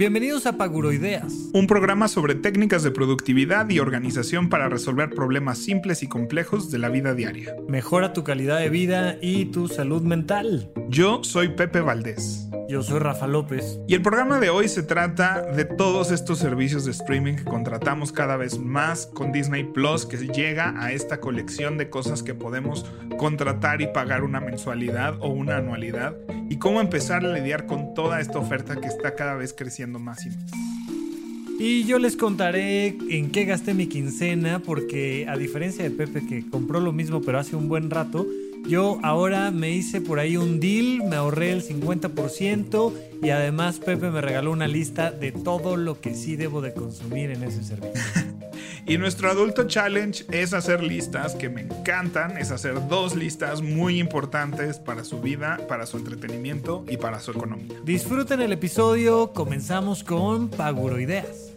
Bienvenidos a Paguroideas, un programa sobre técnicas de productividad y organización para resolver problemas simples y complejos de la vida diaria. Mejora tu calidad de vida y tu salud mental. Yo soy Pepe Valdés. Yo soy Rafa López. Y el programa de hoy se trata de todos estos servicios de streaming que contratamos cada vez más con Disney Plus, que llega a esta colección de cosas que podemos contratar y pagar una mensualidad o una anualidad, y cómo empezar a lidiar con toda esta oferta que está cada vez creciendo más y más. Y yo les contaré en qué gasté mi quincena, porque a diferencia de Pepe que compró lo mismo pero hace un buen rato, yo ahora me hice por ahí un deal, me ahorré el 50% y además Pepe me regaló una lista de todo lo que sí debo de consumir en ese servicio. y nuestro adulto challenge es hacer listas que me encantan, es hacer dos listas muy importantes para su vida, para su entretenimiento y para su economía. Disfruten el episodio, comenzamos con Paguroideas.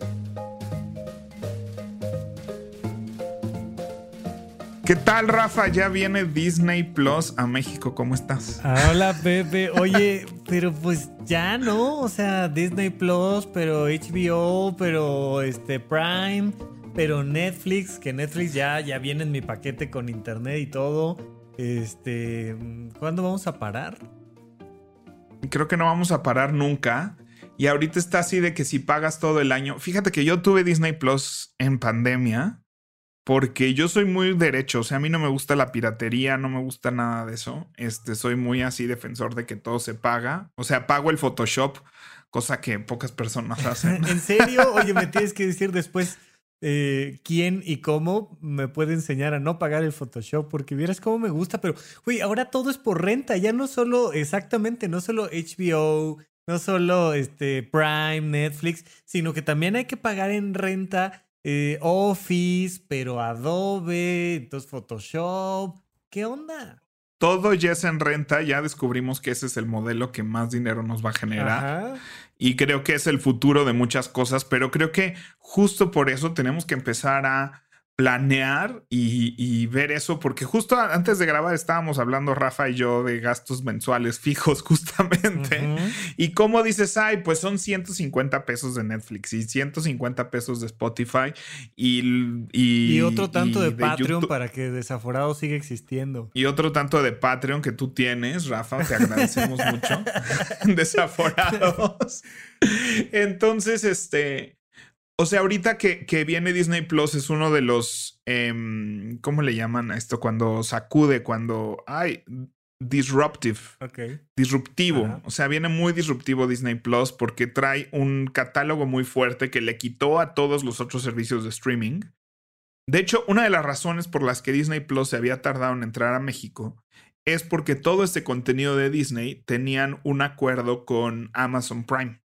¿Qué tal, Rafa? Ya viene Disney Plus a México. ¿Cómo estás? Hola, Pepe. Oye, pero pues ya no. O sea, Disney Plus, pero HBO, pero este Prime, pero Netflix, que Netflix ya, ya viene en mi paquete con internet y todo. Este, ¿cuándo vamos a parar? Creo que no vamos a parar nunca. Y ahorita está así de que si pagas todo el año. Fíjate que yo tuve Disney Plus en pandemia porque yo soy muy derecho, o sea, a mí no me gusta la piratería, no me gusta nada de eso. Este, soy muy así defensor de que todo se paga. O sea, pago el Photoshop, cosa que pocas personas hacen. ¿En serio? Oye, me tienes que decir después eh, quién y cómo me puede enseñar a no pagar el Photoshop, porque vieras cómo me gusta, pero, uy, ahora todo es por renta, ya no solo, exactamente, no solo HBO, no solo este, Prime, Netflix, sino que también hay que pagar en renta eh, Office, pero Adobe, entonces Photoshop. ¿Qué onda? Todo ya es en renta, ya descubrimos que ese es el modelo que más dinero nos va a generar. Y creo que es el futuro de muchas cosas, pero creo que justo por eso tenemos que empezar a planear y, ver eso, porque justo antes de grabar estábamos hablando Rafa y yo de gastos mensuales fijos justamente. Y como dices, ay, pues son 150 pesos de Netflix y 150 pesos de Spotify y... Y, otro tanto de, Patreon para que Desaforado siga existiendo. Y otro tanto de Patreon que tú tienes, Rafa, te agradecemos mucho. Desaforados. Entonces, este o sea, ahorita que, que, viene Disney Plus es uno de los, em, ¿cómo le llaman a esto? Cuando sacude, cuando, ay, disruptive. Disruptivo. O sea, viene muy disruptivo Disney Plus porque trae un catálogo muy fuerte que le quitó a todos los otros servicios de streaming. De hecho, una de las razones por las que Disney Plus se había tardado en entrar a México es porque todo este contenido de Disney tenían un acuerdo con Amazon Prime.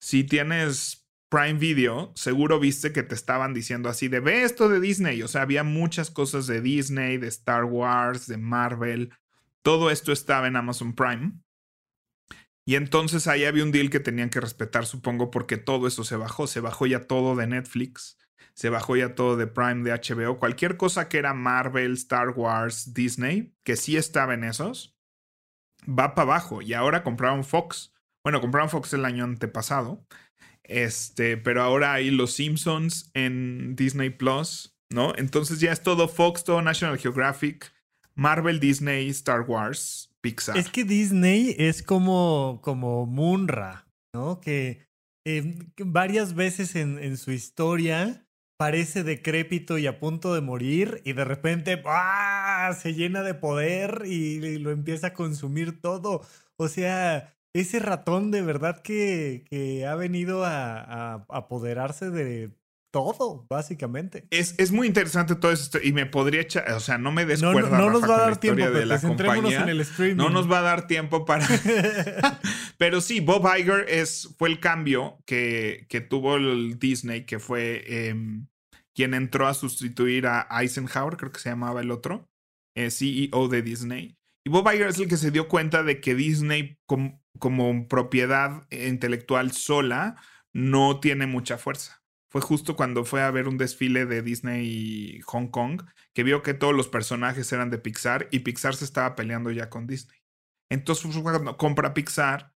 Si tienes Prime Video, seguro viste que te estaban diciendo así de ve esto de Disney. O sea, había muchas cosas de Disney, de Star Wars, de Marvel. Todo esto estaba en Amazon Prime. Y entonces ahí había un deal que tenían que respetar, supongo, porque todo eso se bajó. Se bajó ya todo de Netflix, se bajó ya todo de Prime, de HBO. Cualquier cosa que era Marvel, Star Wars, Disney, que sí estaba en esos, va para abajo. Y ahora compraron Fox. Bueno, compraron Fox el año antepasado. Este, pero ahora hay Los Simpsons en Disney Plus, ¿no? Entonces ya es todo Fox, todo National Geographic, Marvel, Disney, Star Wars, Pixar. Es que Disney es como, como Munra, ¿no? Que eh, varias veces en, en, su historia parece decrépito y a punto de morir y de repente ¡ah! se llena de poder y lo empieza a consumir todo. O sea, ese ratón de verdad que, que ha venido a, apoderarse de todo, básicamente. Es, es, muy interesante todo esto y me podría echar, o sea, no me des no, no, nos va a dar tiempo de la compañía. en el streaming. No nos va a dar tiempo para... Pero sí, Bob Iger es, fue el cambio que, que tuvo el Disney, que fue em, quien entró a sustituir a Eisenhower, creo que se llamaba el otro, eh, CEO de Disney. Y Bob Iger es el que se dio cuenta de que Disney como propiedad intelectual sola no tiene mucha fuerza. Fue justo cuando fue a ver un desfile de Disney Hong Kong que vio que todos los personajes eran de Pixar y Pixar se estaba peleando ya con Disney. Entonces fue cuando compra Pixar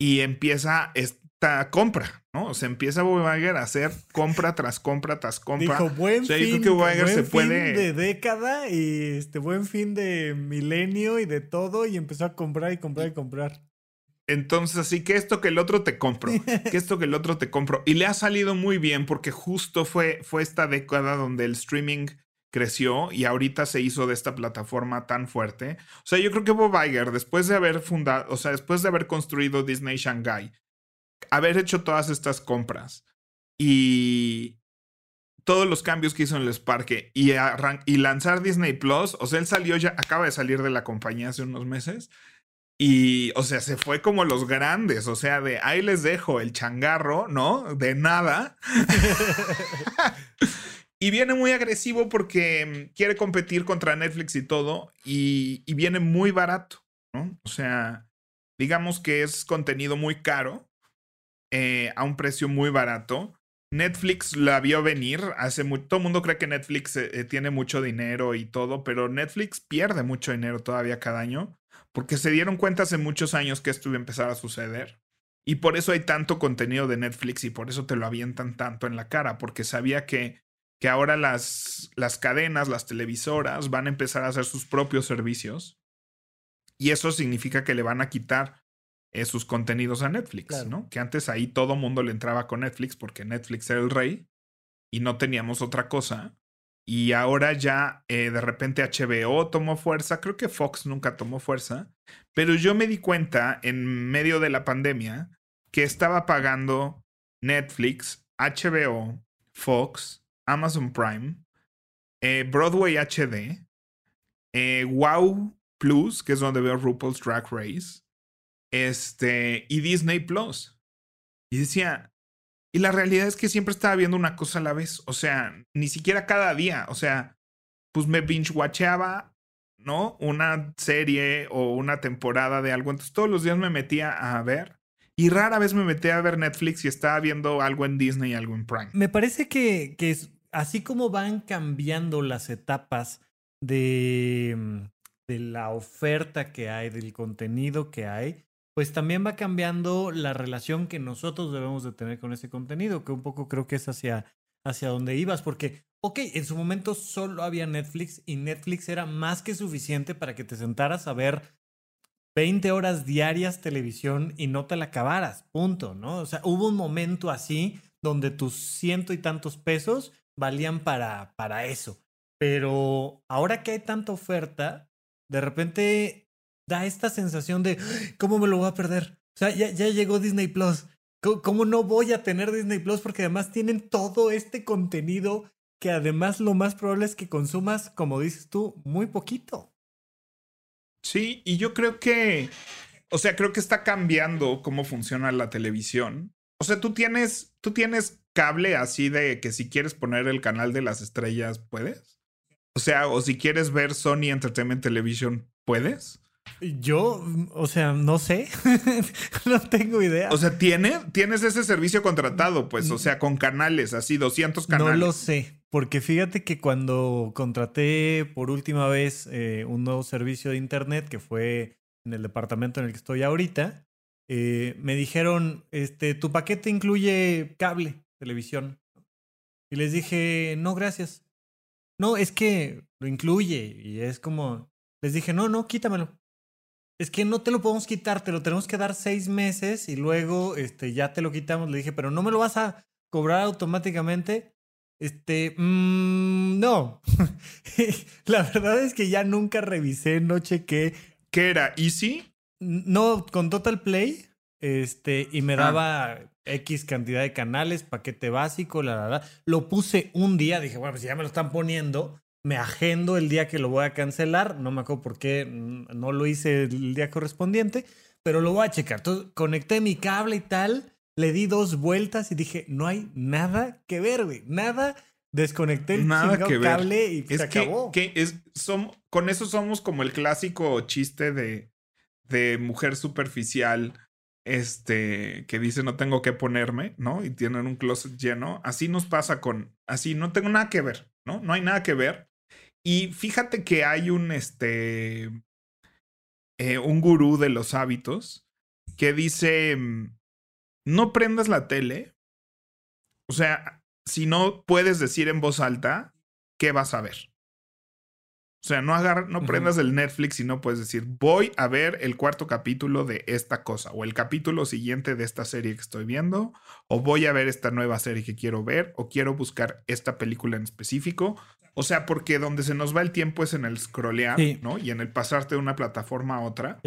y empieza esta compra, ¿no? O sea, empieza Bob Iger a hacer compra tras compra tras compra. Dijo, buen fin, de década y este buen fin de milenio y de todo y empezó a comprar y comprar y comprar. Entonces, así que esto que el otro te compro, que esto que el otro te compro. Y le ha salido muy bien porque justo fue, fue esta década donde el streaming creció y ahorita se hizo de esta plataforma tan fuerte. O sea, yo creo que Bob Iger, después de haber fundado, o sea, después de haber construido Disney Shanghai, haber hecho todas estas compras y todos los cambios que hizo en el parque y, y lanzar Disney Plus, o sea, él salió ya, acaba de salir de la compañía hace unos meses y, o sea, se fue como los grandes, o sea, de ahí les dejo el changarro, ¿no? De nada. y viene muy agresivo porque quiere competir contra Netflix y todo, y, viene muy barato, ¿no? O sea, digamos que es contenido muy caro, eh, a un precio muy barato. Netflix la vio venir hace mucho. Todo el mundo cree que Netflix eh, eh, tiene mucho dinero y todo, pero Netflix pierde mucho dinero todavía cada año porque se dieron cuenta hace muchos años que esto iba a empezar a suceder. Y por eso hay tanto contenido de Netflix y por eso te lo avientan tanto en la cara, porque sabía que, que ahora las, las cadenas, las televisoras van a empezar a hacer sus propios servicios. Y eso significa que le van a quitar eh, sus contenidos a Netflix, ¿no? Que antes ahí todo mundo le entraba con Netflix porque Netflix era el rey y no teníamos otra cosa. Y ahora ya eh, de repente HBO tomó fuerza, creo que Fox nunca tomó fuerza, pero yo me di cuenta en medio de la pandemia que estaba pagando Netflix, HBO, Fox, Amazon Prime, eh, Broadway HD, eh, Wow Plus, que es donde veo RuPaul's Drag Race, este, y Disney Plus. Y decía, y la realidad es que siempre estaba viendo una cosa a la vez. O sea, ni siquiera cada día. O sea, pues me binge-watcheaba, ¿no? Una serie o una temporada de algo. Entonces todos los días me metía a ver. Y rara vez me metía a ver Netflix y estaba viendo algo en Disney y algo en Prime. Me parece que, que así como van cambiando las etapas de, mm, de la oferta que hay, del contenido que hay, pues también va cambiando la relación que nosotros debemos de tener con ese contenido, que un poco creo que es hacia, hacia donde ibas, porque, ok, en su momento solo había Netflix y Netflix era más que suficiente para que te sentaras a ver 20 horas diarias televisión y no te la acabaras, punto, ¿no? O sea, hubo un momento así donde tus ciento y tantos pesos valían para, para eso. Pero ahora que hay tanta oferta, de repente da esta sensación de, ¿cómo me lo voy a perder? O sea, ya, ya llegó Disney Plus. ¿Cómo, no voy a tener Disney Plus? Porque además tienen todo este contenido que además lo más probable es que consumas, como dices tú, muy poquito. Sí, y yo creo que, o sea, creo que está cambiando cómo funciona la televisión. O sea, tú tienes, tú tienes cable así de que si quieres poner el canal de las estrellas, ¿puedes? O sea, o si quieres ver Sony Entertainment Television, ¿puedes? Yo, o sea, no sé, no tengo idea. O sea, ¿tiene, tienes ese servicio contratado, pues, o sea, con canales, así, 200 canales. No lo sé, porque fíjate que cuando contraté por última vez eh, un nuevo servicio de internet, que fue en el departamento en el que estoy ahorita, eh, me dijeron, este, tu paquete incluye cable, televisión. Y les dije, no, gracias. No, es que lo incluye y es como, les dije, no, no, quítamelo es que no te lo podemos quitar, te lo tenemos que dar seis meses y luego este, ya te lo quitamos. Le dije, pero no me lo vas a cobrar automáticamente. Este, mmm, no. la verdad es que ya nunca revisé, no chequé. ¿Qué era? ¿Easy? No, con Total Play. Este, y me ah. daba X cantidad de canales, paquete básico, la verdad. Lo puse un día, dije, bueno, pues ya me lo están poniendo, me agendo el día que lo voy a cancelar. No me acuerdo por qué no lo hice el día correspondiente, pero lo voy a checar. Entonces, conecté mi cable y tal, le di dos vueltas y dije, no hay nada que ver, güey. Nada desconecté el Nada que cable y se acabó. Que es, con eso somos como el clásico chiste de, de mujer superficial este, que dice no tengo que ponerme, ¿no? Y tienen un closet lleno. Así nos pasa con, así, no tengo nada que ver, ¿no? No hay nada que ver. Y fíjate que hay un, este, eh, un gurú de los hábitos que dice, mm, no prendas la tele. O sea, si no puedes decir en voz alta, ¿qué vas a ver? O sea, no, no prendas el Netflix y no puedes decir, voy a ver el cuarto capítulo de esta cosa, o el capítulo siguiente de esta serie que estoy viendo, o voy a ver esta nueva serie que quiero ver, o quiero buscar esta película en específico. O sea, porque donde se nos va el tiempo es en el scrollear, ¿no? Y en el pasarte de una plataforma a otra.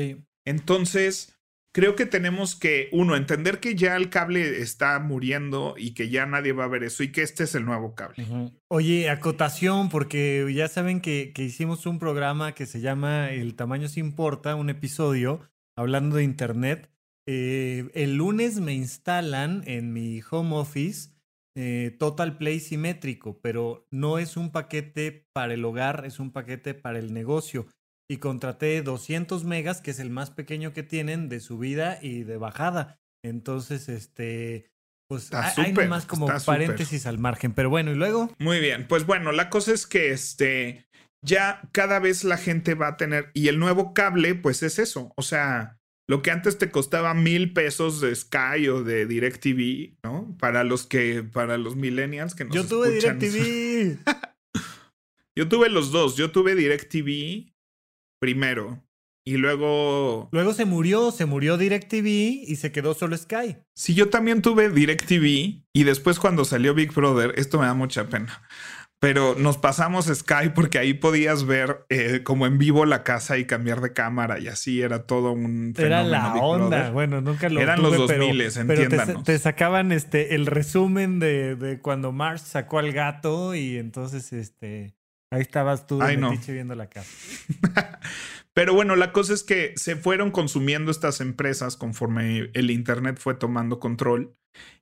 Entonces, creo que tenemos que, uno, entender que ya el cable está muriendo y que ya nadie va a ver eso y que este es el nuevo cable. Oye, acotación, porque ya saben que, hicimos un programa que se llama El tamaño se importa, un episodio hablando de Internet. Eh, el lunes me instalan en mi home office eh, Total Play simétrico, pero no es un paquete para el hogar, es un paquete para el negocio y contraté 200 megas, que es el más pequeño que tienen de subida y de bajada. Entonces, este, pues hay más como paréntesis al margen, pero bueno, y luego. Muy bien, pues bueno, la cosa es que este, ya cada vez la gente va a tener, y el nuevo cable, pues es eso, o sea, lo que antes te costaba mil pesos de Sky o de DirecTV, ¿no? Para los que, para los millennials que nos Yo tuve DirecTV. yo tuve los dos, yo tuve DirecTV primero. Y luego. Luego se murió, se murió DirecTV y se quedó solo Sky. Sí, yo también tuve DirecTV y después cuando salió Big Brother, esto me da mucha pena. Pero nos pasamos Sky porque ahí podías ver eh, como en vivo la casa y cambiar de cámara y así era todo un Era la onda, bueno, nunca lo Eran los 2000, entiéndanos. te, sacaban este el resumen de, de cuando Marsh sacó al gato y entonces este Ahí estabas tú Ay, no. viendo la casa. Pero bueno, la cosa es que se fueron consumiendo estas empresas conforme el Internet fue tomando control.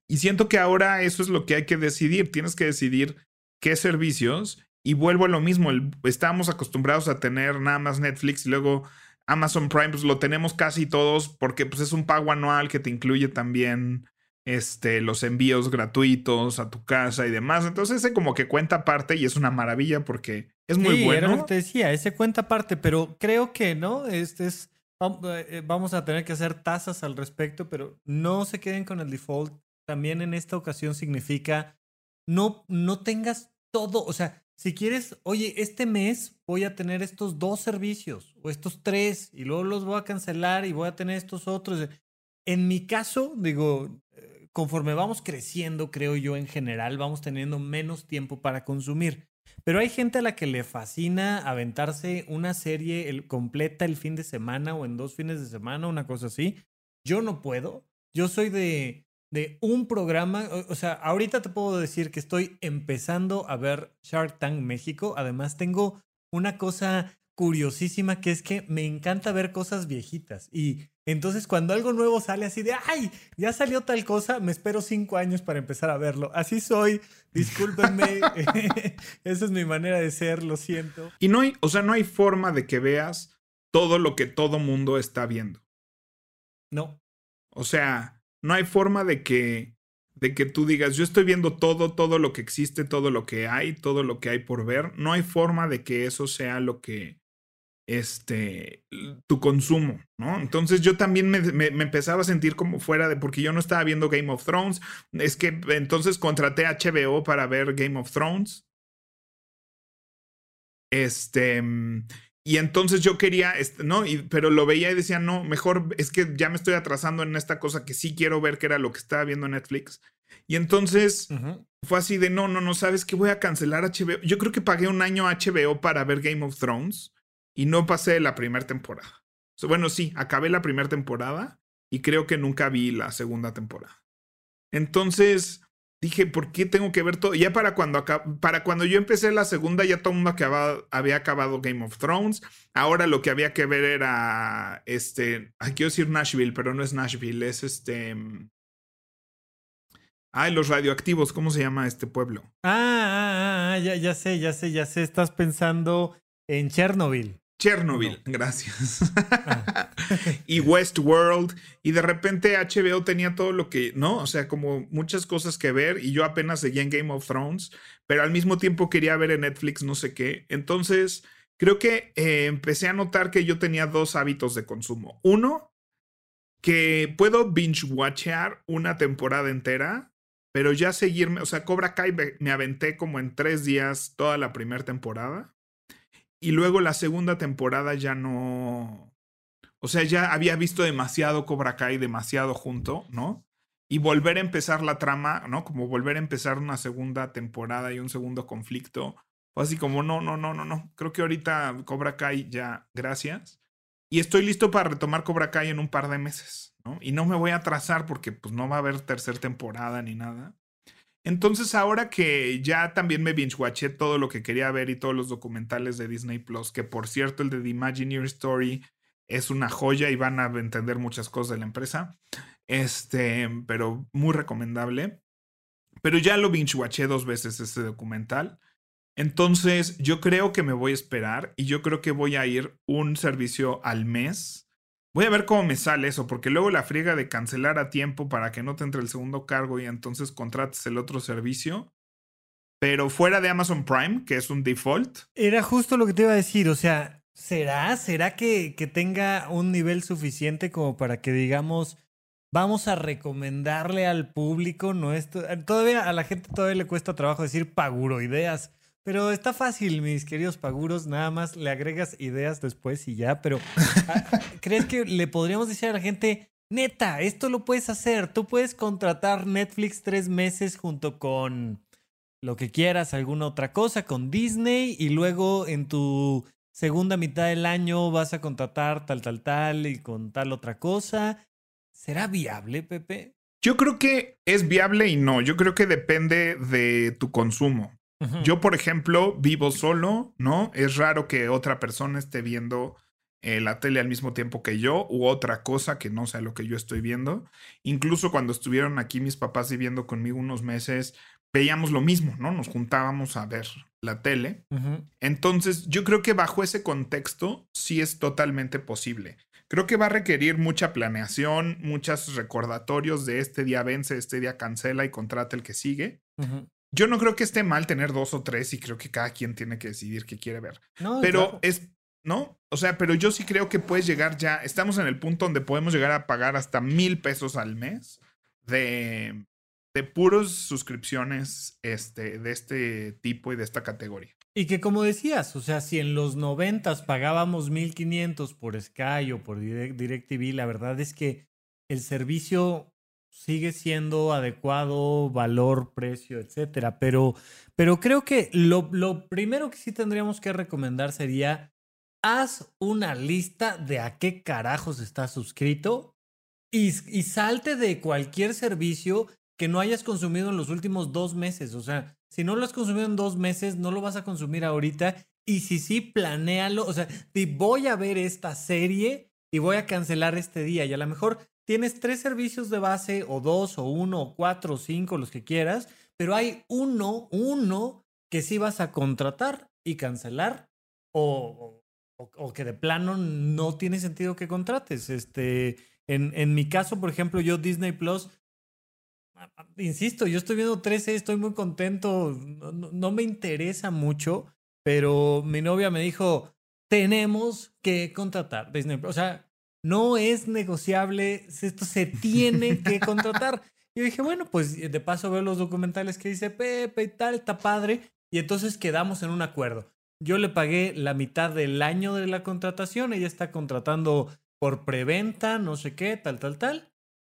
Y siento que ahora eso es lo que hay que decidir. Tienes que decidir qué servicios. Y vuelvo a lo mismo. estamos acostumbrados a tener nada más Netflix y luego Amazon Prime, pues lo tenemos casi todos porque pues, es un pago anual que te incluye también este, los envíos gratuitos a tu casa y demás. Entonces ese como que cuenta aparte y es una maravilla porque es muy bueno. Era lo que te decía, ese cuenta aparte, pero creo que no, este es, eh, vamos a tener que hacer tasas al respecto, pero no se queden con el default. También en esta ocasión significa no, no tengas todo, o sea, si quieres, oye, este mes voy a tener estos dos servicios o estos tres y luego los voy a cancelar y voy a tener estos otros. En mi caso, digo, conforme vamos creciendo, creo yo, en general, vamos teniendo menos tiempo para consumir. Pero hay gente a la que le fascina aventarse una serie completa el fin de semana o en dos fines de semana, una cosa así. Yo no puedo. Yo soy de, de un programa, o, sea, ahorita te puedo decir que estoy empezando a ver Shark Tank México. Además, tengo una cosa curiosísima que es que me encanta ver cosas viejitas y entonces cuando algo nuevo sale así de, ay, ya salió tal cosa, me espero cinco años para empezar a verlo. Así soy, discúlpenme, esa es mi manera de ser, lo siento. Y no hay, o sea, no hay forma de que veas todo lo que todo mundo está viendo. No. O sea, no hay forma de que de que tú digas, yo estoy viendo todo, todo lo que existe, todo lo que hay, todo lo que hay por ver. No hay forma de que eso sea lo que este, tu consumo, ¿no? Entonces yo también me, me, empezaba a sentir como fuera de, porque yo no estaba viendo Game of Thrones, es que entonces contraté HBO para ver Game of Thrones. Este, y entonces yo quería, este, ¿no? Y, pero lo veía y decía, no, mejor es que ya me estoy atrasando en esta cosa que sí quiero ver, que era lo que estaba viendo en Netflix. Y entonces fue así de, no, no, no, sabes que voy a cancelar HBO. Yo creo que pagué un año HBO para ver Game of Thrones y no pasé la primera temporada. Bueno, sí, acabé la primera temporada y creo que nunca vi la segunda temporada. Entonces dije, ¿por qué tengo que ver todo? Ya para cuando, para cuando yo empecé la segunda, ya todo el mundo había acabado Game of Thrones. Ahora lo que había que ver era, este, quiero decir Nashville, pero no es Nashville, es este... Ay, los radioactivos, ¿cómo se llama este pueblo? Ah, ah, ah, ah ya, ya sé, ya sé, ya sé. Estás pensando en Chernobyl. Chernobyl, gracias. Ah. y Westworld. Y de repente HBO tenía todo lo que, ¿no? O sea, como muchas cosas que ver. Y yo apenas seguía en Game of Thrones. Pero al mismo tiempo quería ver en Netflix no sé qué. Entonces, creo que eh, empecé a notar que yo tenía dos hábitos de consumo. Uno, que puedo binge-watchear una temporada entera. Pero ya seguirme, o sea, Cobra Kai me aventé como en tres días toda la primera temporada. Y luego la segunda temporada ya no. O sea, ya había visto demasiado Cobra Kai, demasiado junto, ¿no? Y volver a empezar la trama, ¿no? Como volver a empezar una segunda temporada y un segundo conflicto. Fue así como, no, no, no, no, no. Creo que ahorita Cobra Kai ya, gracias. Y estoy listo para retomar Cobra Kai en un par de meses, ¿no? Y no me voy a atrasar porque pues no va a haber tercera temporada ni nada. Entonces, ahora que ya también me binge-watché todo lo que quería ver y todos los documentales de Disney Plus, que por cierto, el de The Imagineer Story es una joya y van a entender muchas cosas de la empresa. Este, pero muy recomendable. Pero ya lo binge-watché dos veces este documental. Entonces, yo creo que me voy a esperar y yo creo que voy a ir un servicio al mes Voy a ver cómo me sale eso, porque luego la friega de cancelar a tiempo para que no te entre el segundo cargo y entonces contrates el otro servicio. Pero fuera de Amazon Prime, que es un default. Era justo lo que te iba a decir, o sea, ¿será? ¿Será que, que tenga un nivel suficiente como para que digamos, vamos a recomendarle al público, no esto, todavía a la gente todavía le cuesta trabajo decir paguroideas. Pero está fácil, mis queridos paguros, nada más le agregas ideas después y ya, pero ah, ¿crees que le podríamos decir a la gente, neta, esto lo puedes hacer, tú puedes contratar Netflix tres meses junto con lo que quieras, alguna otra cosa, con Disney y luego en tu segunda mitad del año vas a contratar tal, tal, tal y con tal otra cosa? ¿Será viable, Pepe? Yo creo que es viable y no, yo creo que depende de tu consumo. Yo, por ejemplo, vivo solo, ¿no? Es raro que otra persona esté viendo eh, la tele al mismo tiempo que yo u otra cosa que no sea lo que yo estoy viendo. Incluso cuando estuvieron aquí mis papás viviendo conmigo unos meses, veíamos lo mismo, ¿no? Nos juntábamos a ver la tele. Entonces, yo creo que bajo ese contexto sí es totalmente posible. Creo que va a requerir mucha planeación, muchos recordatorios de este día vence, este día cancela y contrata el que sigue. Yo no creo que esté mal tener dos o tres y creo que cada quien tiene que decidir qué quiere ver. pero es, ¿no? O sea, pero yo sí creo que puedes llegar ya, estamos en el punto donde podemos llegar a pagar hasta mil pesos al mes de, de puros suscripciones este, de este tipo y de esta categoría. Y que como decías, o sea, si en los noventas pagábamos 1500 por Sky o por DirecTV, la verdad es que el servicio sigue siendo adecuado, valor, precio, etcétera. Pero, pero creo que lo, lo primero que sí tendríamos que recomendar sería haz una lista de a qué carajos estás suscrito y, y, salte de cualquier servicio que no hayas consumido en los últimos dos meses. O sea, si no lo has consumido en dos meses, no lo vas a consumir ahorita. Y si sí, planéalo. O sea, voy a ver esta serie y voy a cancelar este día. Y a lo mejor tienes tres servicios de base, o dos, o uno, o cuatro, o cinco, los que quieras, pero hay uno, uno que sí vas a contratar y cancelar, o, o, que de plano no tiene sentido que contrates. Este, en, en mi caso, por ejemplo, yo Disney Plus, insisto, yo estoy viendo 13, estoy muy contento, no, no me interesa mucho, pero mi novia me dijo, tenemos que contratar Disney Plus. O sea, no es negociable, esto se tiene que contratar. Yo dije, bueno, pues de paso veo los documentales que dice Pepe y tal, está padre. Y entonces quedamos en un acuerdo. Yo le pagué la mitad del año de la contratación, ella está contratando por preventa, no sé qué, tal, tal, tal.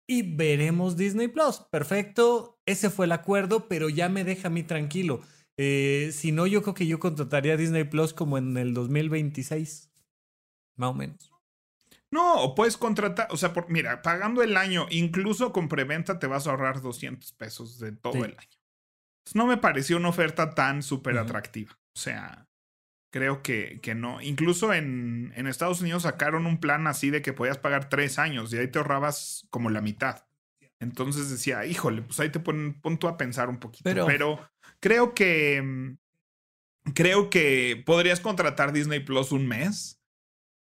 Y veremos Disney Plus. Perfecto, ese fue el acuerdo, pero ya me deja a mí tranquilo. Eh, si no, yo creo que yo contrataría Disney Plus como en el 2026, más o menos. No, o puedes contratar, o sea, por, mira, pagando el año, incluso con preventa te vas a ahorrar 200 pesos de todo el año. no me pareció una oferta tan súper atractiva. O sea, creo que, que no. Incluso en, en, Estados Unidos sacaron un plan así de que podías pagar tres años y ahí te ahorrabas como la mitad. Entonces decía, híjole, pues ahí te ponen, pon tú a pensar un poquito. Pero, creo que mm, creo que podrías contratar Disney Plus un mes,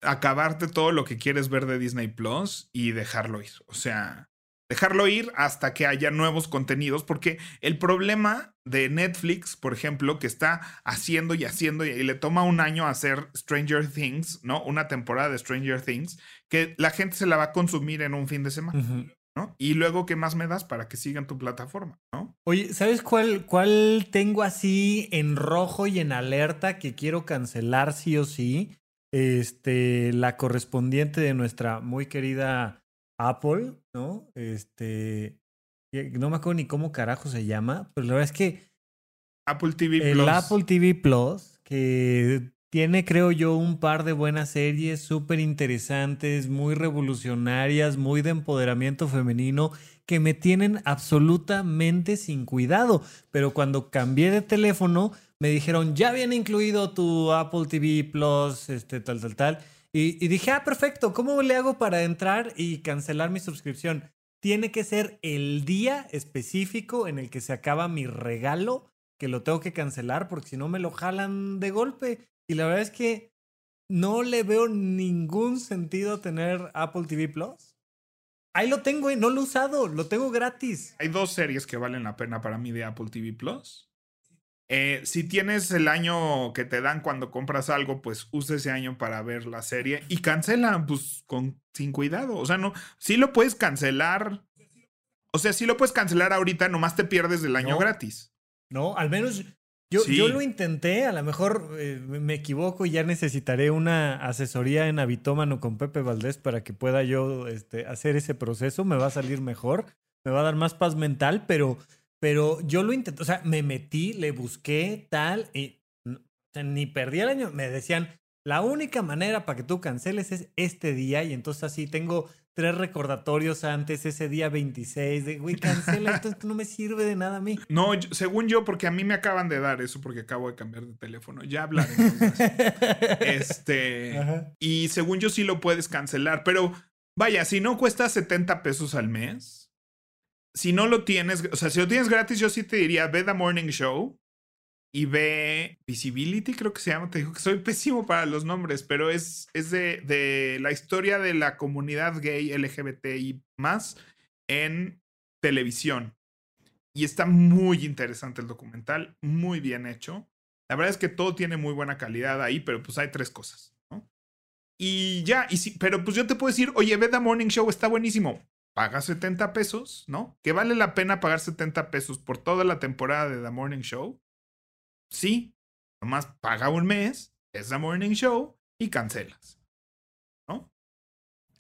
acabarte todo lo que quieres ver de Disney Plus y dejarlo ir. O sea, dejarlo ir hasta que haya nuevos contenidos, porque el problema de Netflix, por ejemplo, que está haciendo y haciendo y le toma un año hacer Stranger Things, ¿no? Una temporada de Stranger Things, que la gente se la va a consumir en un fin de semana. ¿no? Y luego, ¿qué más me das para que sigan tu plataforma, ¿no? Oye, ¿sabes cuál, cuál tengo así en rojo y en alerta que quiero cancelar sí o sí? Este, la correspondiente de nuestra muy querida Apple, ¿no? Este, no me acuerdo ni cómo carajo se llama, pero la verdad es que Apple TV Plus. El Apple TV Plus, que tiene, creo yo, un par de buenas series súper interesantes, muy revolucionarias, muy de empoderamiento femenino, que me tienen absolutamente sin cuidado. Pero cuando cambié de teléfono, me dijeron, ya viene incluido tu Apple TV Plus, este, tal, tal, tal. Y, dije, ah, perfecto, ¿cómo le hago para entrar y cancelar mi suscripción? Tiene que ser el día específico en el que se acaba mi regalo, que lo tengo que cancelar, porque si no me lo jalan de golpe. Y la verdad es que no le veo ningún sentido tener Apple TV Plus. Ahí lo tengo, y no lo he usado, lo tengo gratis. Hay dos series que valen la pena para mí de Apple TV Plus. Eh, si tienes el año que te dan cuando compras algo, pues usa ese año para ver la serie y cancela, pues con, sin cuidado. O sea, no, sí lo puedes cancelar. O sea, sí lo puedes cancelar ahorita, nomás te pierdes del año gratis. No, al menos yo, yo, lo intenté, a lo mejor eh, me equivoco y ya necesitaré una asesoría en Habitómano con Pepe Valdés para que pueda yo este, hacer ese proceso. Me va a salir mejor, me va a dar más paz mental, pero pero yo lo intenté, o sea, me metí, le busqué tal, y ni perdí el año. Me decían, la única manera para que tú canceles es este día, y entonces así tengo tres recordatorios antes, ese día 26, de, güey, cancela, esto, no me sirve de nada a mí. No, según yo, porque a mí me acaban de dar eso, porque acabo de cambiar de teléfono, ya hablaré. este, y según yo sí lo puedes cancelar, pero vaya, si no cuesta 70 pesos al mes si no lo tienes, o sea, si lo tienes gratis, yo sí te diría, ve The Morning Show y ve Visibility, creo que se llama. Te digo que soy pésimo para los nombres, pero es, es de, de la historia de la comunidad gay LGBTI más en televisión. Y está muy interesante el documental, muy bien hecho. La verdad es que todo tiene muy buena calidad ahí, pero pues hay tres cosas. Y ya, y sí, pero pues yo te puedo decir, oye, ve The Morning Show, está buenísimo paga 70 pesos, ¿no? Que vale la pena pagar 70 pesos por toda la temporada de The Morning Show. Sí, nomás paga un mes, es The Morning Show y cancelas, ¿no?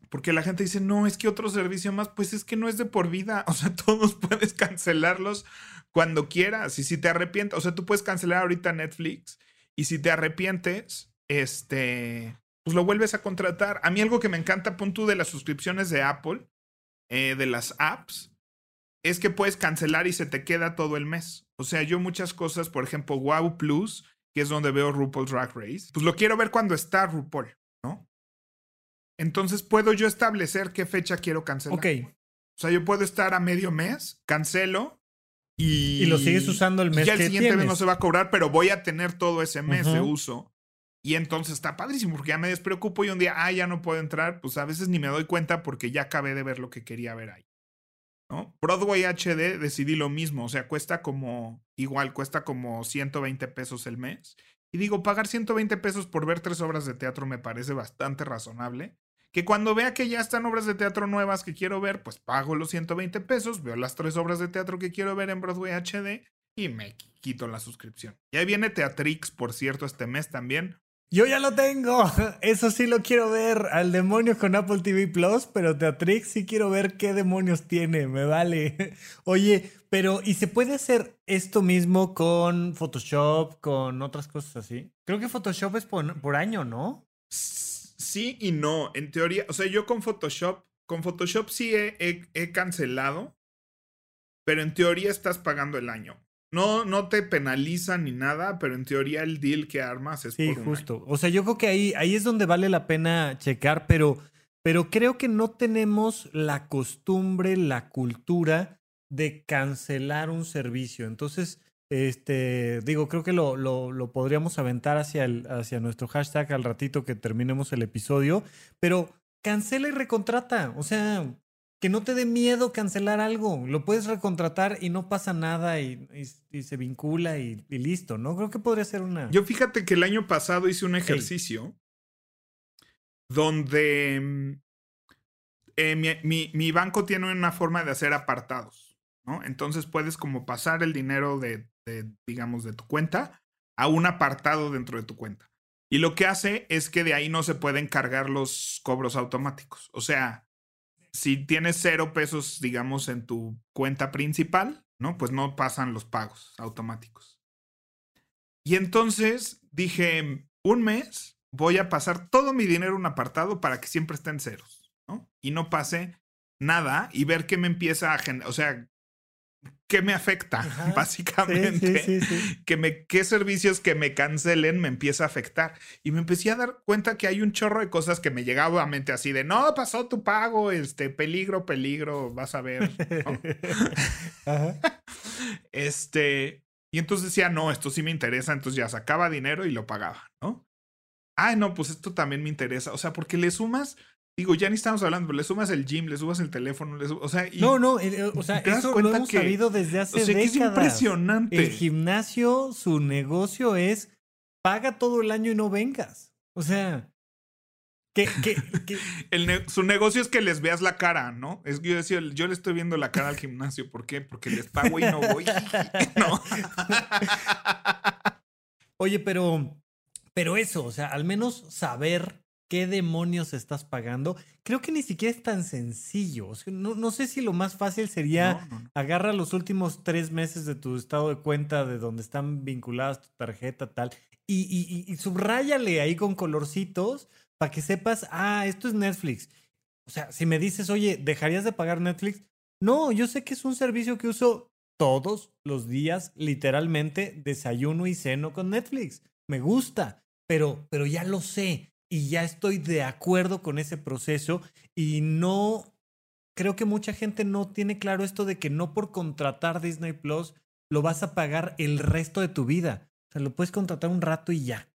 Porque la gente dice, no, es que otro servicio más, pues es que no es de por vida, o sea, todos puedes cancelarlos cuando quieras y si te arrepientes, o sea, tú puedes cancelar ahorita Netflix y si te arrepientes, este, pues lo vuelves a contratar. A mí algo que me encanta, punto de las suscripciones de Apple, eh, de las apps es que puedes cancelar y se te queda todo el mes. O sea, yo muchas cosas, por ejemplo, Wow Plus, que es donde veo RuPaul's Drag Race, pues lo quiero ver cuando está RuPaul, ¿no? Entonces puedo yo establecer qué fecha quiero cancelar. Ok. O sea, yo puedo estar a medio mes, cancelo y. Y lo sigues usando el mes. Ya el siguiente mes no se va a cobrar, pero voy a tener todo ese mes de uso. Y entonces está padrísimo porque ya me despreocupo y un día, ah, ya no puedo entrar, pues a veces ni me doy cuenta porque ya acabé de ver lo que quería ver ahí. ¿no? Broadway HD decidí lo mismo, o sea, cuesta como, igual, cuesta como 120 pesos el mes. Y digo, pagar 120 pesos por ver tres obras de teatro me parece bastante razonable. Que cuando vea que ya están obras de teatro nuevas que quiero ver, pues pago los 120 pesos, veo las tres obras de teatro que quiero ver en Broadway HD y me quito la suscripción. Y ahí viene Teatrix, por cierto, este mes también. Yo ya lo tengo. Eso sí lo quiero ver. Al demonio con Apple TV Plus, pero Teatrix sí quiero ver qué demonios tiene. Me vale. Oye, pero ¿y se puede hacer esto mismo con Photoshop, con otras cosas así? Creo que Photoshop es por, año, ¿no? Sí y no. En teoría, o sea, yo con Photoshop, con Photoshop sí he cancelado, pero en teoría estás pagando el año. No, no te penalizan ni nada, pero en teoría el deal que armas es sí, justo. O sea, yo creo que ahí, ahí es donde vale la pena checar, pero pero creo que no tenemos la costumbre, la cultura de cancelar un servicio. Entonces, este, digo, creo que lo, lo, podríamos aventar hacia, el, hacia nuestro hashtag al ratito que terminemos el episodio, pero cancela y recontrata. O sea, que no te dé miedo cancelar algo. Lo puedes recontratar y no pasa nada y, se vincula y, listo, ¿no? Creo que podría ser una. Yo fíjate que el año pasado hice un ejercicio donde mm, eh, mi, mi, banco tiene una forma de hacer apartados, ¿no? Entonces puedes como pasar el dinero de digamos, de tu cuenta a un apartado dentro de tu cuenta. Y lo que hace es que de ahí no se pueden cargar los cobros automáticos. O sea, si tienes cero pesos, digamos, en tu cuenta principal, ¿no? Pues no pasan los pagos automáticos. Y entonces dije, un mes voy a pasar todo mi dinero un apartado para que siempre esté en ceros, ¿no? Y no pase nada y ver qué me empieza a generar, o sea, qué me afecta, básicamente. Que me, qué servicios que me cancelen me empieza a afectar. Y me empecé a dar cuenta que hay un chorro de cosas que me llegaban a mente así de no, pasó tu pago, este, peligro, peligro, vas a ver. Este, y entonces decía, no, esto sí me interesa, entonces ya sacaba dinero y lo pagaba, ¿no? Ay, no, pues esto también me interesa. O sea, porque le sumas Digo, ya ni estamos hablando, pero le sumas el gym, le subas el teléfono, le o sea, No, no, o sea, eso lo hemos sabido desde hace o sea, décadas. es impresionante. El gimnasio, su negocio es paga todo el año y no vengas. O sea, que, que, su negocio es que les veas la cara, ¿no? Es que yo decía, yo le estoy viendo la cara al gimnasio, ¿por qué? Porque les pago y no voy. no. Oye, pero, pero eso, o sea, al menos saber qué demonios estás pagando, creo que ni siquiera es tan sencillo. no, sé si lo más fácil sería agarra los últimos tres meses de tu estado de cuenta de donde están vinculadas tu tarjeta, tal, y, y, y subráyale ahí con colorcitos para que sepas, ah, esto es Netflix. O sea, si me dices, oye, ¿dejarías de pagar Netflix? No, yo sé que es un servicio que uso todos los días, literalmente, desayuno y ceno con Netflix. Me gusta, pero, pero ya lo sé y ya estoy de acuerdo con ese proceso y no, creo que mucha gente no tiene claro esto de que no por contratar Disney Plus lo vas a pagar el resto de tu vida. O sea, lo puedes contratar un rato y ya.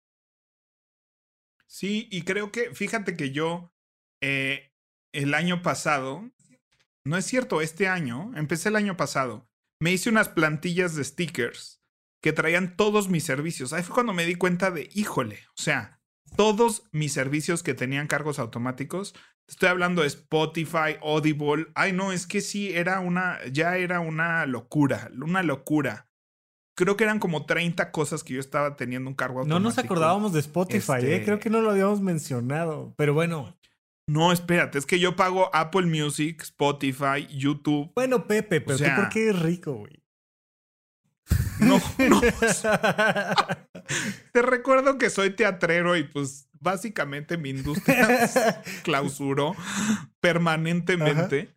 Sí, y creo que, fíjate que yo eh, el año pasado, no es cierto, este año, empecé el año pasado, me hice unas plantillas de stickers que traían todos mis servicios. Ahí fue cuando me di cuenta de, híjole, o sea, todos mis servicios que tenían cargos automáticos. Estoy hablando de Spotify, Audible. Ay, no, es que sí, era una, ya era una locura, una locura. Creo que eran como 30 cosas que yo estaba teniendo un cargo automático. No nos acordábamos de Spotify, ¿eh? Este creo que no lo habíamos mencionado, pero bueno. No, espérate, es que yo pago Apple Music, Spotify, YouTube. Bueno, Pepe, pero tú por qué es rico, güey. No, no. Te recuerdo que soy teatrero y pues básicamente mi industria clausuró permanentemente.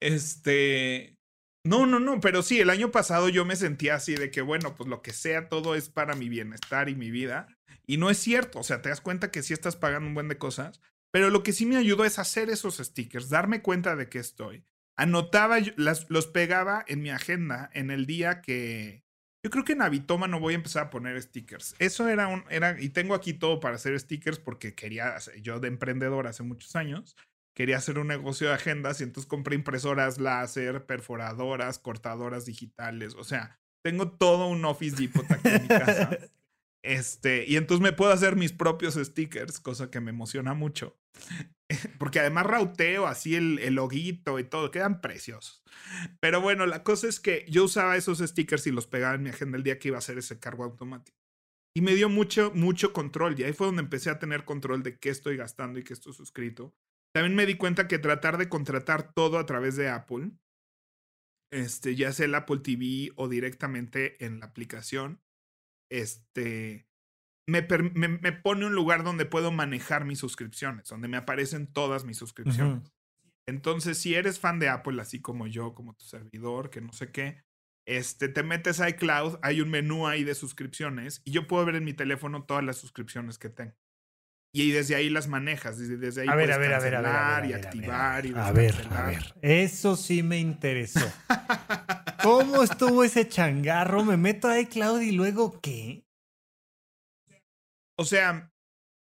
Este. No, no, no, pero sí, el año pasado yo me sentía así de que, bueno, pues lo que sea, todo es para mi bienestar y mi vida. Y no es cierto, o sea, te das cuenta que sí estás pagando un buen de cosas, pero lo que sí me ayudó es hacer esos stickers, darme cuenta de que estoy. Anotaba, las, los pegaba en mi agenda en el día que, yo creo que en Avitoma no voy a empezar a poner stickers. Eso era un, era, y tengo aquí todo para hacer stickers porque quería, yo de emprendedor hace muchos años, quería hacer un negocio de agendas y entonces compré impresoras láser, perforadoras, cortadoras digitales. O sea, tengo todo un Office Depot aquí en mi casa. Este, y entonces me puedo hacer mis propios stickers, cosa que me emociona mucho. Porque además rauteo así el, el loguito y todo, quedan preciosos. Pero bueno, la cosa es que yo usaba esos stickers y los pegaba en mi agenda el día que iba a hacer ese cargo automático. Y me dio mucho, mucho control. Y ahí fue donde empecé a tener control de qué estoy gastando y qué estoy suscrito. También me di cuenta que tratar de contratar todo a través de Apple, este, ya sea el Apple TV o directamente en la aplicación, este, me, me, pone un lugar donde puedo manejar mis suscripciones, donde me aparecen todas mis suscripciones. Entonces, si eres fan de Apple, así como yo, como tu servidor, que no sé qué, este, te metes a iCloud, hay un menú ahí de suscripciones y yo puedo ver en mi teléfono todas las suscripciones que tengo. y desde ahí las manejas. Desde, ahí a ver, puedes a ver, a ver, a ver, y activar. a ver, a ver. Eso sí me interesó. ¿Cómo estuvo ese changarro? Me meto a iCloud y luego ¿qué? O sea,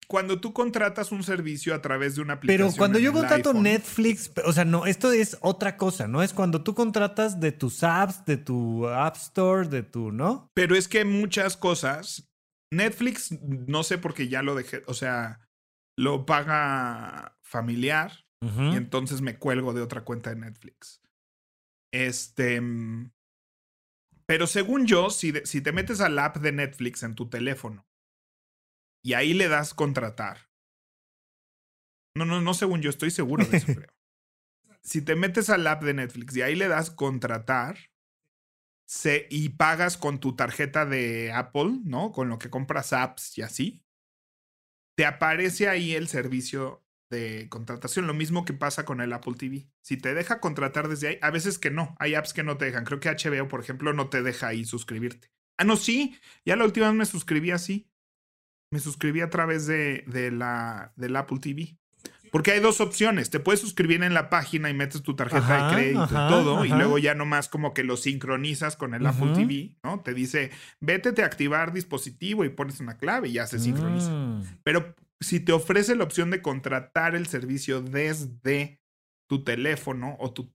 cuando tú contratas un servicio a través de una aplicación. Pero cuando yo contrato Netflix, o sea, no, esto es otra cosa, ¿no? Es cuando tú contratas de tus apps, de tu App Store, de tu, ¿no? Pero es que muchas cosas Netflix, no sé por qué ya lo dejé, o sea, lo paga familiar y entonces me cuelgo de otra cuenta de Netflix. Este. Mm, pero según yo, si, si te metes al app de Netflix en tu teléfono y ahí le das contratar. No, no, no según yo, estoy seguro de eso, creo. Si te metes al app de Netflix y ahí le das contratar, y pagas con tu tarjeta de Apple, ¿no? Con lo que compras apps y así, te aparece ahí el servicio de contratación, lo mismo que pasa con el Apple TV. Si te deja contratar desde ahí, a veces que no, hay apps que no te dejan. Creo que HBO, por ejemplo, no te deja ahí suscribirte. Ah, no, sí, ya la última vez me suscribí así. Me suscribí a través de, de la, del Apple TV. Porque hay dos opciones. Te puedes suscribir en la página y metes tu tarjeta de crédito y todo. Y luego ya nomás como que lo sincronizas con el Apple TV, ¿no? Te dice, vete a activar dispositivo y pones una clave y ya se sincroniza. Mm. Pero si te ofrece la opción de contratar el servicio desde tu teléfono o tu,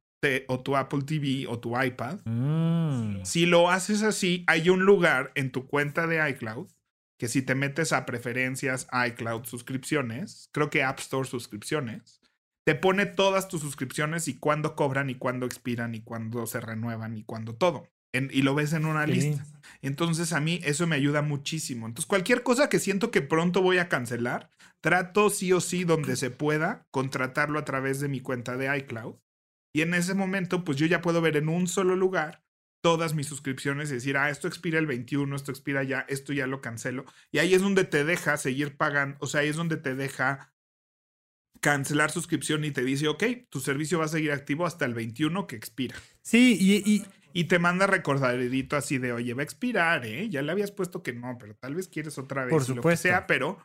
o tu Apple TV o tu iPad, mm. si lo haces así, hay un lugar en tu cuenta de iCloud que si te metes a preferencias iCloud suscripciones, creo que App Store suscripciones, te pone todas tus suscripciones y cuándo cobran y cuándo expiran y cuándo se renuevan y cuándo todo. Y lo ves en una lista. Entonces a mí eso me ayuda muchísimo. Entonces cualquier cosa que siento que pronto voy a cancelar, trato sí o sí donde se pueda contratarlo a través de mi cuenta de iCloud. Y en ese momento pues yo ya puedo ver en un solo lugar todas mis suscripciones y decir, ah, esto expira el 21, esto expira ya, esto ya lo cancelo. Y ahí es donde te deja seguir pagando, o sea, ahí es donde te deja cancelar suscripción y te dice, ok, tu servicio va a seguir activo hasta el 21 que expira. Sí, y, y, te manda recordaridito así de, oye, va a expirar, ¿eh? Ya le habías puesto que no, pero tal vez quieres otra vez. Por supuesto. Lo que sea, pero...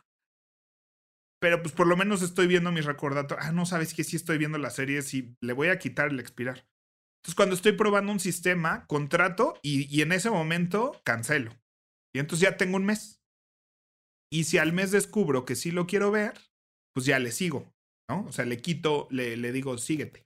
Pero pues por lo menos estoy viendo mis recordatorios. Ah, no, sabes que sí estoy viendo la serie, sí, le voy a quitar el expirar. Entonces, cuando estoy probando un sistema, contrato y, en ese momento cancelo. Y entonces ya tengo un mes. Y si al mes descubro que sí lo quiero ver, pues ya le sigo, ¿no? O sea, le quito, le, le digo, síguete.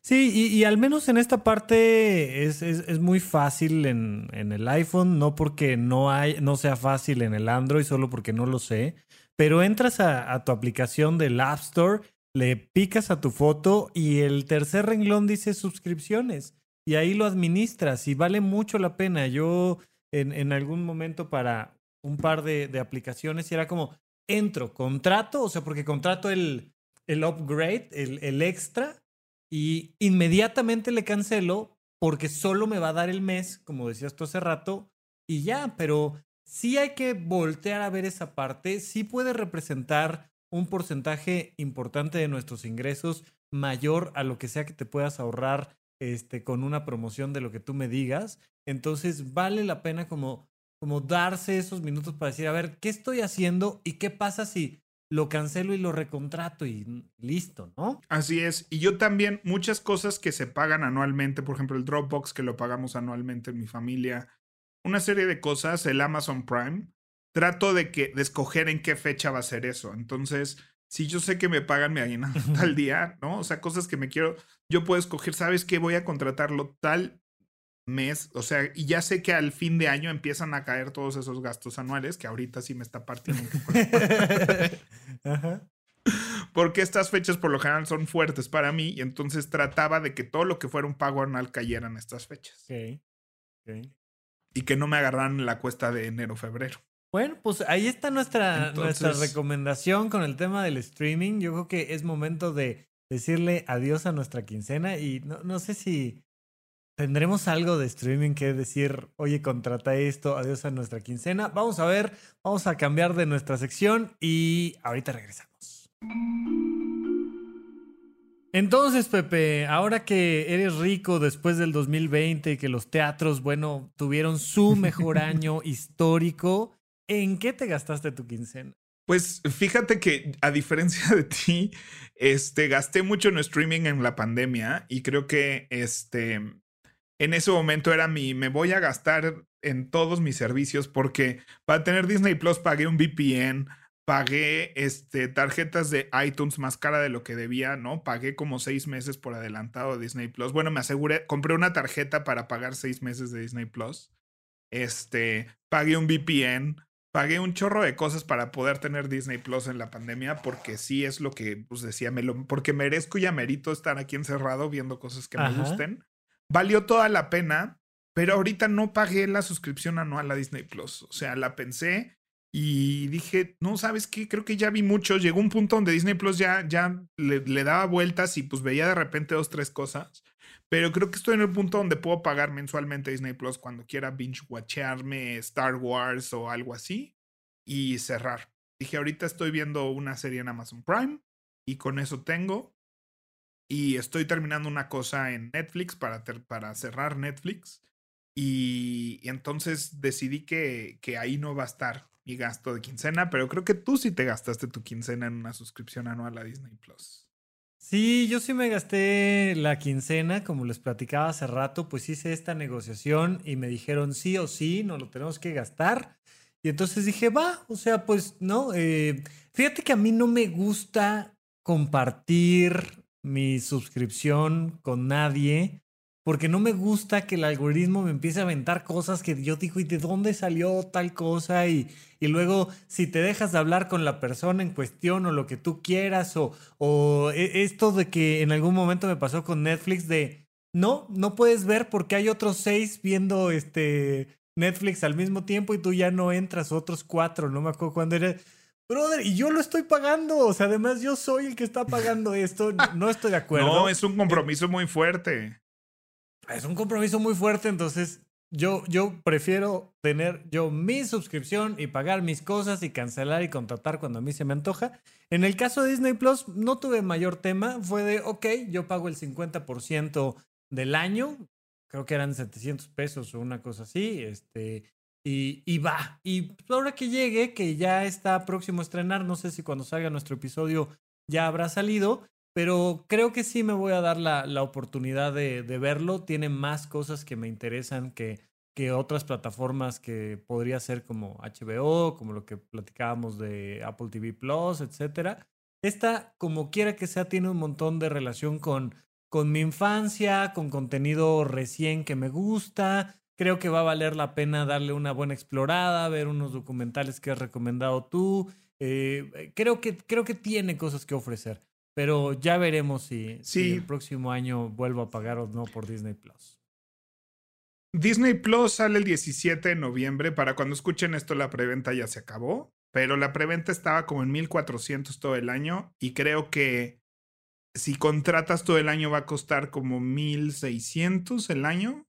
Sí, y, al menos en esta parte es, es, muy fácil en, en, el iPhone, no porque no, hay, no sea fácil en el Android, solo porque no lo sé, pero entras a, a tu aplicación del App Store le picas a tu foto y el tercer renglón dice suscripciones y ahí lo administras y vale mucho la pena. Yo en, en algún momento para un par de, de, aplicaciones y era como, entro, contrato, o sea, porque contrato el, el upgrade, el, el extra y inmediatamente le cancelo porque solo me va a dar el mes, como decías tú hace rato, y ya, pero sí hay que voltear a ver esa parte, sí puede representar un porcentaje importante de nuestros ingresos mayor a lo que sea que te puedas ahorrar este, con una promoción de lo que tú me digas. Entonces vale la pena como, como darse esos minutos para decir, a ver, ¿qué estoy haciendo y qué pasa si lo cancelo y lo recontrato y listo, ¿no? Así es. Y yo también, muchas cosas que se pagan anualmente, por ejemplo, el Dropbox que lo pagamos anualmente en mi familia, una serie de cosas, el Amazon Prime, trato de que de escoger en qué fecha va a ser eso. Entonces, si yo sé que me pagan mi aguinaldo tal día, ¿no? O sea, cosas que me quiero, yo puedo escoger, ¿sabes qué? Voy a contratarlo tal mes, o sea, y ya sé que al fin de año empiezan a caer todos esos gastos anuales, que ahorita sí me está partiendo. Porque estas fechas por lo general son fuertes para mí y entonces trataba de que todo lo que fuera un pago anual cayera en estas fechas. Y que no me agarraran la cuesta de enero, febrero. Bueno, pues ahí está nuestra, nuestra recomendación con el tema del streaming. Yo creo que es momento de decirle adiós a nuestra quincena y no, no sé si tendremos algo de streaming que decir, oye, contrata esto, adiós a nuestra quincena. Vamos a ver, vamos a cambiar de nuestra sección y ahorita regresamos. Entonces, Pepe, ahora que eres rico después del 2020 y que los teatros, bueno, tuvieron su mejor año histórico, ¿En qué te gastaste tu quincena? Pues fíjate que a diferencia de ti, este, gasté mucho en streaming en la pandemia y creo que este, en ese momento era mi, me voy a gastar en todos mis servicios porque para tener Disney Plus pagué un VPN, pagué este, tarjetas de iTunes más cara de lo que debía, ¿no? Pagué como seis meses por adelantado de Disney Plus. Bueno, me aseguré, compré una tarjeta para pagar seis meses de Disney Plus. Este, pagué un VPN, pagué un chorro de cosas para poder tener Disney Plus en la pandemia, porque sí es lo que pues decía, me lo, porque merezco y amerito estar aquí encerrado viendo cosas que me gusten. Valió toda la pena, pero ahorita no pagué la suscripción anual a Disney Plus. O sea, la pensé y dije, no, ¿sabes qué? Creo que ya vi mucho. Llegó un punto donde Disney Plus ya, ya le, daba vueltas y pues veía de repente dos, tres cosas. Pero creo que estoy en el punto donde puedo pagar mensualmente Disney Plus cuando quiera binge watcharme Star Wars o algo así y cerrar. Dije, ahorita estoy viendo una serie en Amazon Prime y con eso tengo. Y estoy terminando una cosa en Netflix para, para cerrar Netflix. Y, entonces decidí que, que ahí no va a estar mi gasto de quincena, pero creo que tú sí te gastaste tu quincena en una suscripción anual a Disney Plus. Sí, yo sí me gasté la quincena, como les platicaba hace rato, pues hice esta negociación y me dijeron sí o sí, no lo tenemos que gastar. Y entonces dije, va, o sea, pues no, eh, fíjate que a mí no me gusta compartir mi suscripción con nadie porque no me gusta que el algoritmo me empiece a aventar cosas que yo digo, ¿y de dónde salió tal cosa? Y, y luego, si te dejas de hablar con la persona en cuestión o lo que tú quieras, o, o e, esto de que en algún momento me pasó con Netflix de, no, no puedes ver porque hay otros seis viendo este Netflix al mismo tiempo y tú ya no entras, otros cuatro, no me acuerdo cuándo era. Brother, y yo lo estoy pagando. O sea, además yo soy el que está pagando esto. No estoy de acuerdo. No, es un compromiso muy fuerte es un compromiso muy fuerte, entonces yo, yo prefiero tener yo mi suscripción y pagar mis cosas y cancelar y contratar cuando a mí se me antoja. En el caso de Disney Plus no tuve mayor tema, fue de, ok, yo pago el 50% del año, creo que eran 700 pesos o una cosa así, este, y, va. Y ahora que llegue, que ya está próximo a estrenar, no sé si cuando salga nuestro episodio ya habrá salido, pero creo que sí me voy a dar la, la oportunidad de, de, verlo. Tiene más cosas que me interesan que, que otras plataformas que podría ser como HBO, como lo que platicábamos de Apple TV Plus, etc. Esta, como quiera que sea, tiene un montón de relación con, con mi infancia, con contenido recién que me gusta. Creo que va a valer la pena darle una buena explorada, ver unos documentales que has recomendado tú. Eh, creo, que, creo que tiene cosas que ofrecer. Pero ya veremos si, el próximo año vuelvo a pagar o no por Disney Plus. Disney Plus sale el 17 de noviembre. Para cuando escuchen esto, la preventa ya se acabó. Pero la preventa estaba como en 1400 todo el año. Y creo que si contratas todo el año va a costar como 1600 el año.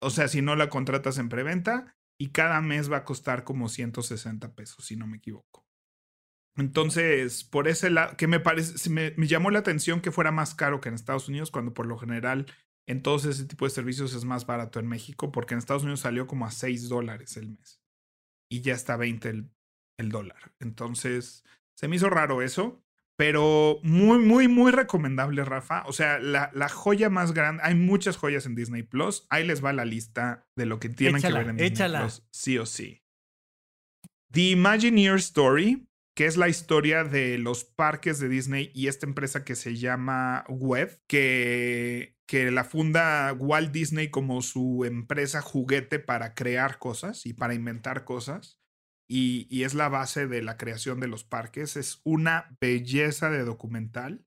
O sea, si no la contratas en preventa. Y cada mes va a costar como 160 pesos, si no me equivoco. Entonces, por ese lado, que me parece, me, llamó la atención que fuera más caro que en Estados Unidos, cuando por lo general en todos ese tipo de servicios es más barato en México, porque en Estados Unidos salió como a 6 dólares el mes y ya está 20 el, el dólar. Entonces, se me hizo raro eso, pero muy, muy, muy recomendable, Rafa. O sea, la, la, joya más grande, hay muchas joyas en Disney Plus. Ahí les va la lista de lo que tienen que ver en Disney Plus, sí o sí. The Imagineer Story que es la historia de los parques de Disney y esta empresa que se llama Web, que, que la funda Walt Disney como su empresa juguete para crear cosas y para inventar cosas. Y, y es la base de la creación de los parques. Es una belleza de documental.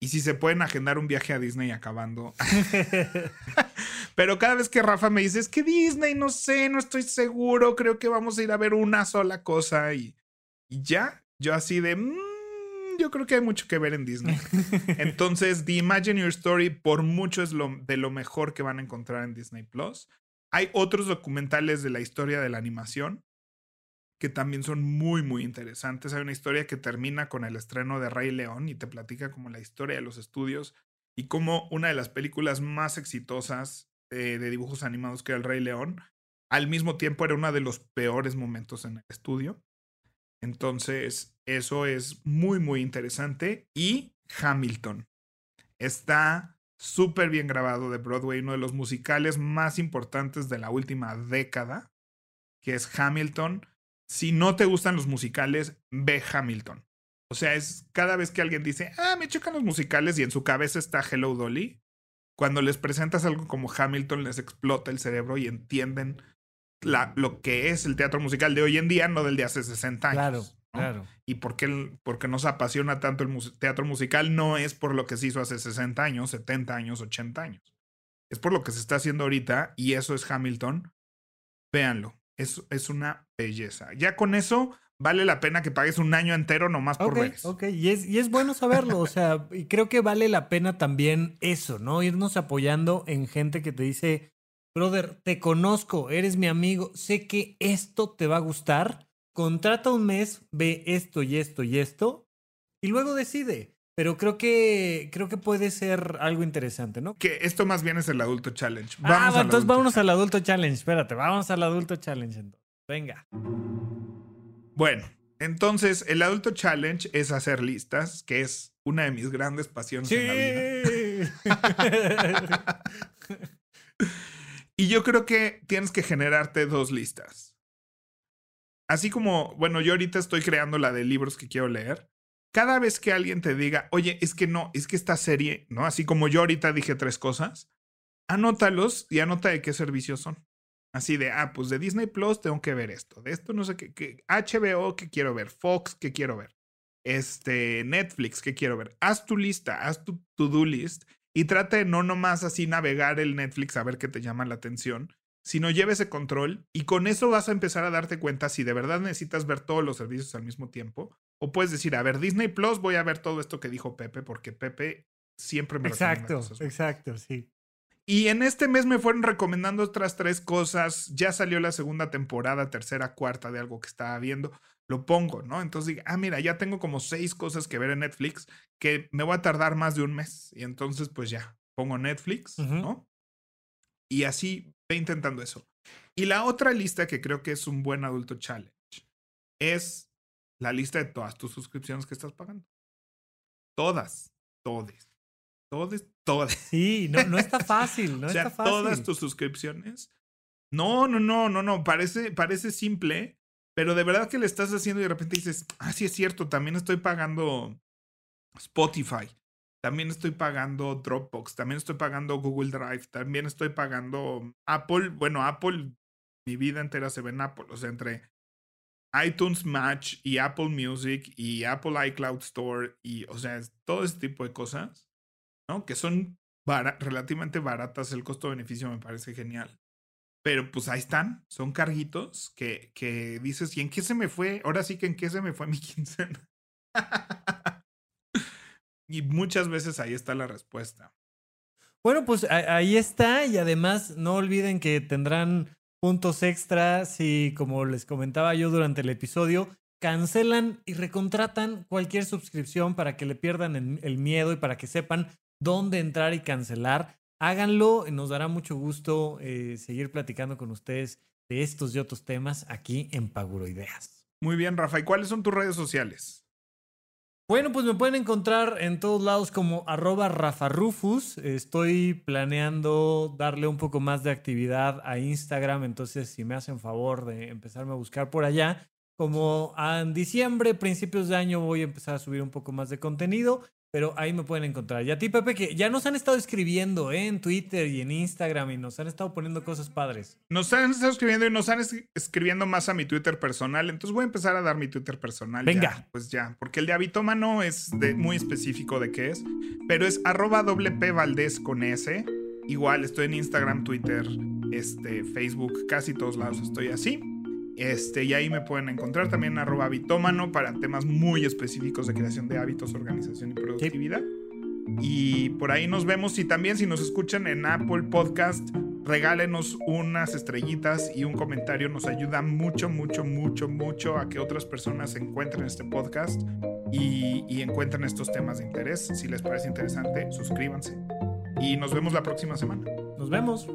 Y si se pueden agendar un viaje a Disney acabando. Pero cada vez que Rafa me dice, es que Disney, no sé, no estoy seguro, creo que vamos a ir a ver una sola cosa. Y y ya, yo así de, mmm, yo creo que hay mucho que ver en Disney. Entonces, The Imagine Your Story por mucho es lo, de lo mejor que van a encontrar en Disney Plus. Hay otros documentales de la historia de la animación que también son muy, muy interesantes. Hay una historia que termina con el estreno de Rey León y te platica como la historia de los estudios y como una de las películas más exitosas eh, de dibujos animados que era el Rey León, al mismo tiempo era uno de los peores momentos en el estudio. Entonces, eso es muy, muy interesante. Y Hamilton. Está súper bien grabado de Broadway, uno de los musicales más importantes de la última década, que es Hamilton. Si no te gustan los musicales, ve Hamilton. O sea, es cada vez que alguien dice, ah, me chocan los musicales y en su cabeza está Hello Dolly, cuando les presentas algo como Hamilton les explota el cerebro y entienden la, lo que es el teatro musical de hoy en día, no del de hace 60 años. Claro, claro. Y por qué, nos apasiona tanto el teatro musical no es por lo que se hizo hace 60 años, 70 años, 80 años. Es por lo que se está haciendo ahorita y eso es Hamilton. Véanlo, es, es una belleza. Ya con eso vale la pena que pagues un año entero nomás por ver Ok, y es, y es bueno saberlo, o sea, y creo que vale la pena también eso, ¿no? Irnos apoyando en gente que te dice, brother, te conozco, eres mi amigo, sé que esto te va a gustar, contrata un mes, ve esto y esto y esto, y luego decide. Pero creo que creo que puede ser algo interesante, ¿no? Que esto más bien es el adulto challenge. Ah, vamos ah, entonces vámonos al adulto challenge. Espérate, vamos al adulto challenge entonces. Venga. Bueno, entonces el adulto challenge es hacer listas, que es una de mis grandes pasiones en la vida. y yo creo que tienes que generarte dos listas. Así como, bueno, yo ahorita estoy creando la de libros que quiero leer. Cada vez que alguien te diga, oye, es que no, es que esta serie, ¿no? Así como yo ahorita dije tres cosas, anótalos y anota de qué servicios son. Así de, ah, pues de Disney Plus tengo que ver esto. De esto no sé qué. HBO que quiero ver. Fox que quiero ver. Este, Netflix que quiero ver. Haz tu lista, haz tu to-do list y trata de no nomás así navegar el Netflix a ver qué te llama la atención, sino lleve ese control y con eso vas a empezar a darte cuenta si de verdad necesitas ver todos los servicios al mismo tiempo. O puedes decir, a ver, Disney Plus, voy a ver todo esto que dijo Pepe, porque Pepe siempre me Exacto, exacto, sí. Y en este mes me fueron recomendando otras tres cosas. Ya salió la segunda temporada, tercera, cuarta de algo que estaba viendo. Lo pongo, ¿no? Entonces digo, ah, mira, ya tengo como seis cosas que ver en Netflix que me voy a tardar más de un mes. Y entonces, pues ya, pongo Netflix, ¿no? Y así ve intentando eso. Y la otra lista que creo que es un buen adulto challenge es la lista de todas tus suscripciones que estás pagando. Todas, todes todas, todas. Sí, no, no está fácil, no o sea, está fácil. Todas tus suscripciones. No, no, no, no, no. Parece, parece simple, pero de verdad que le estás haciendo y de repente dices, ah, sí es cierto, también estoy pagando Spotify, también estoy pagando Dropbox, también estoy pagando Google Drive, también estoy pagando Apple. Bueno, Apple, mi vida entera se ve en Apple, o sea, entre iTunes Match y Apple Music y Apple iCloud Store y, o sea, todo ese tipo de cosas. ¿no? Que son relativamente baratas, el costo-beneficio me parece genial. Pero pues ahí están, son carguitos que, que dices, ¿y en qué se me fue? Ahora sí que en qué se me fue mi quincena. y muchas veces ahí está la respuesta. Bueno, pues ahí está y además no olviden que tendrán puntos extras y como les comentaba yo durante el episodio, cancelan y recontratan cualquier suscripción para que le pierdan el miedo y para que sepan dónde entrar y cancelar. Háganlo, nos dará mucho gusto eh, seguir platicando con ustedes de estos y otros temas aquí en Paguroideas. Muy bien, Rafa. ¿Y cuáles son tus redes sociales? Bueno, pues me pueden encontrar en todos lados como arroba rafarufus. Estoy planeando darle un poco más de actividad a Instagram, entonces si me hacen favor de empezarme a buscar por allá, como en diciembre, principios de año voy a empezar a subir un poco más de contenido pero ahí me pueden encontrar. Y a ti, Pepe, que ya nos han estado escribiendo ¿eh? en Twitter y en Instagram y nos han estado poniendo cosas padres. Nos han estado escribiendo y nos han escribiendo más a mi Twitter personal. Entonces voy a empezar a dar mi Twitter personal. Venga. pues ya, porque el de Habitómano es de, muy específico de qué es, pero es arroba Valdés con S. Igual estoy en Instagram, Twitter, este, Facebook, casi todos lados estoy así. Este, y ahí me pueden encontrar también arroba bitómano para temas muy específicos de creación de hábitos, organización y productividad. Y por ahí nos vemos y también si nos escuchan en Apple Podcast, regálenos unas estrellitas y un comentario. Nos ayuda mucho, mucho, mucho, mucho a que otras personas encuentren este podcast y encuentren estos temas de interés. Si les parece interesante, suscríbanse. Y nos vemos la próxima semana. Nos vemos.